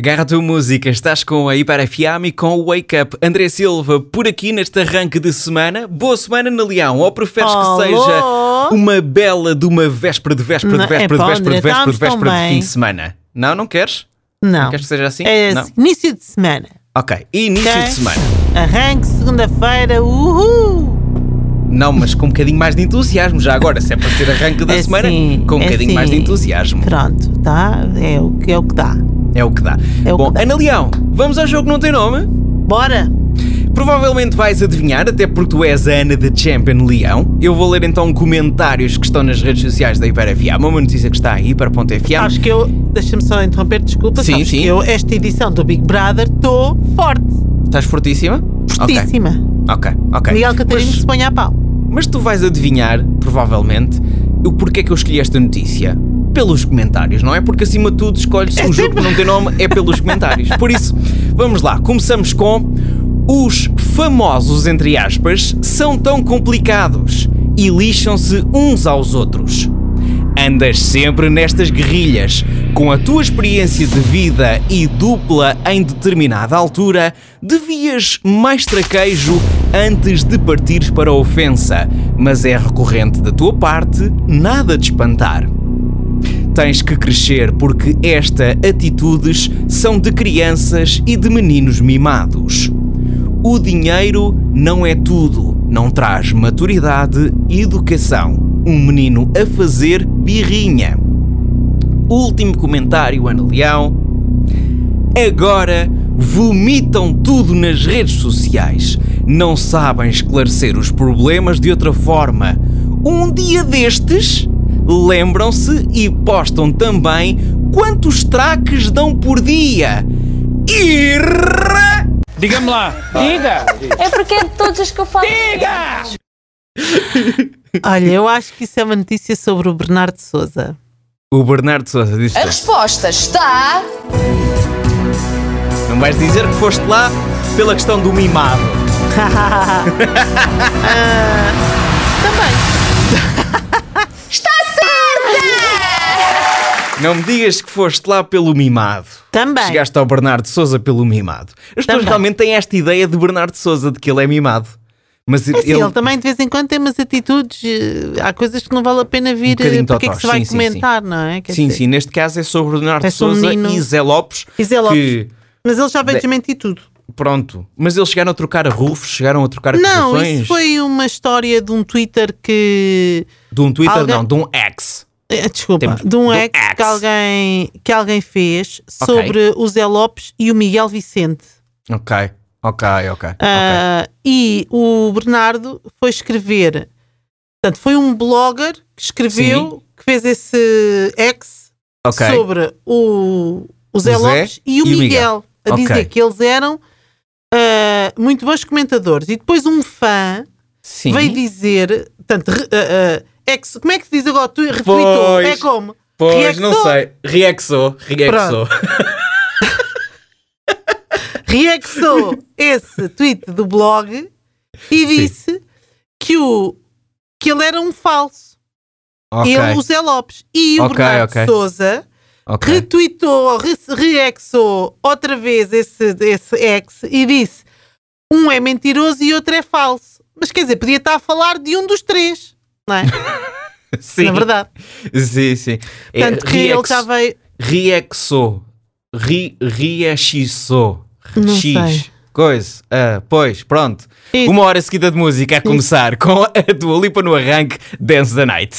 Agarra a tua música, estás com a Hiper FM e com o Wake Up. André Silva, por aqui neste arranque de semana. Boa semana na Leão, ou preferes Alô? que seja uma bela de uma véspera de véspera de Não, véspera de véspera de André, véspera de véspera de fim de semana? Não, não queres? Não. Queres que seja assim? É Não. início de semana. Ok, início Ok. de semana. Arranque segunda-feira. Uhul! Não, mas com um bocadinho mais de entusiasmo. Já agora, se é para ser arranque da É semana, sim, com um é bocadinho mais de sim. entusiasmo. Pronto, tá? É o que, é o que dá. É o que dá. É o Bom, que dá. Ana Leão, vamos ao jogo que não tem nome? Bora! Provavelmente vais adivinhar, até porque tu és a Ana de Champion Leão. Eu vou ler então comentários que estão nas redes sociais da Hiper FM, uma notícia que está em hiper.fm. Acho que eu. Deixa-me só interromper, desculpa. Sim, sabes sim. que eu, esta edição do Big Brother, estou forte. Estás fortíssima? Fortíssima. Ok, ok. ok. Miguel Catarino se põe a pau. Mas tu vais adivinhar, provavelmente, o porquê que eu escolhi esta notícia. Pelos comentários, não é? Porque acima de tudo escolhe-se É um jogo que não tem nome, é pelos comentários. Por isso, vamos lá, começamos com os famosos, entre aspas, são tão complicados e lixam-se uns aos outros. Andas sempre nestas guerrilhas. Com a tua experiência de vida e dupla em determinada altura, devias mais traquejo antes de partires para a ofensa, mas é recorrente da tua parte nada de espantar. Tens que crescer porque esta atitudes são de crianças e de meninos mimados. O dinheiro não é tudo, não traz maturidade e educação. Um menino a fazer birrinha. Último comentário, Ana Leão. Agora vomitam tudo nas redes sociais. Não sabem esclarecer os problemas de outra forma. Um dia destes, lembram-se e postam também quantos traques dão por dia. Irra! Diga-me lá. Diga. É porque é de todos os que eu falo. Olha, eu acho que isso é uma notícia sobre o Bernardo Souza. O Bernardo Souza diz A resposta está. Não vais dizer que foste lá pela questão do mimado. Também. Está certa! Não me digas que foste lá pelo mimado. Também. Chegaste ao Bernardo Souza pelo mimado. As pessoas Também. realmente têm esta ideia de Bernardo Souza, de que ele é mimado. Mas É assim, ele, ele... também de vez em quando tem umas atitudes. eh, Há coisas que não vale a pena vir. Um eh, porque é que se vai sim, sim, comentar, não é? Quer Sim, dizer, sim, neste caso é sobre Bernardo Parece um Souza menino. e Zé Lopes. E Zé Lopes. Que, Mas ele já veio De- desmentir tudo. pronto. Mas eles chegaram a trocar a rufos, chegaram a trocar Não, acusações. isso foi uma história de um Twitter que. De um Twitter, Alguém- não, de um ex. eh, Desculpa, Temos- de um ex, ex. Que, alguém, que alguém fez Ok. sobre o Zé Lopes e o Miguel Vicente. Ok, ok, ok. Ah, E o Bernardo foi escrever. Portanto, foi um blogger que escreveu, que fez esse ex Ok. sobre o, o Zé O Zé Lopes e o e o Miguel, a Ok. dizer que eles eram ah, muito bons comentadores. E depois um fã Sim. veio dizer, portanto, re- ah, ex- como é que se diz agora? Tu retweetou? É como? Pois, não sei. Reexou, reexou. reaxou esse tweet do blog e disse que, o, que ele era um falso. Ok, Ele, o Zé Lopes. E o Ok, Bernardo ok. Souza ok. retweetou, re reaxou outra vez esse, esse ex e disse um é mentiroso e outro é falso. Mas quer dizer, podia estar a falar de um dos três, não é? Sim. Na verdade. Sim, sim. É, Tanto que ele já veio. Reexou. Ri, reaxissou. Não X. sei. Coisa. Ah, pois, pronto. Isso. Uma hora seguida de música a começar com a tua lipa no arranque Dance the Night.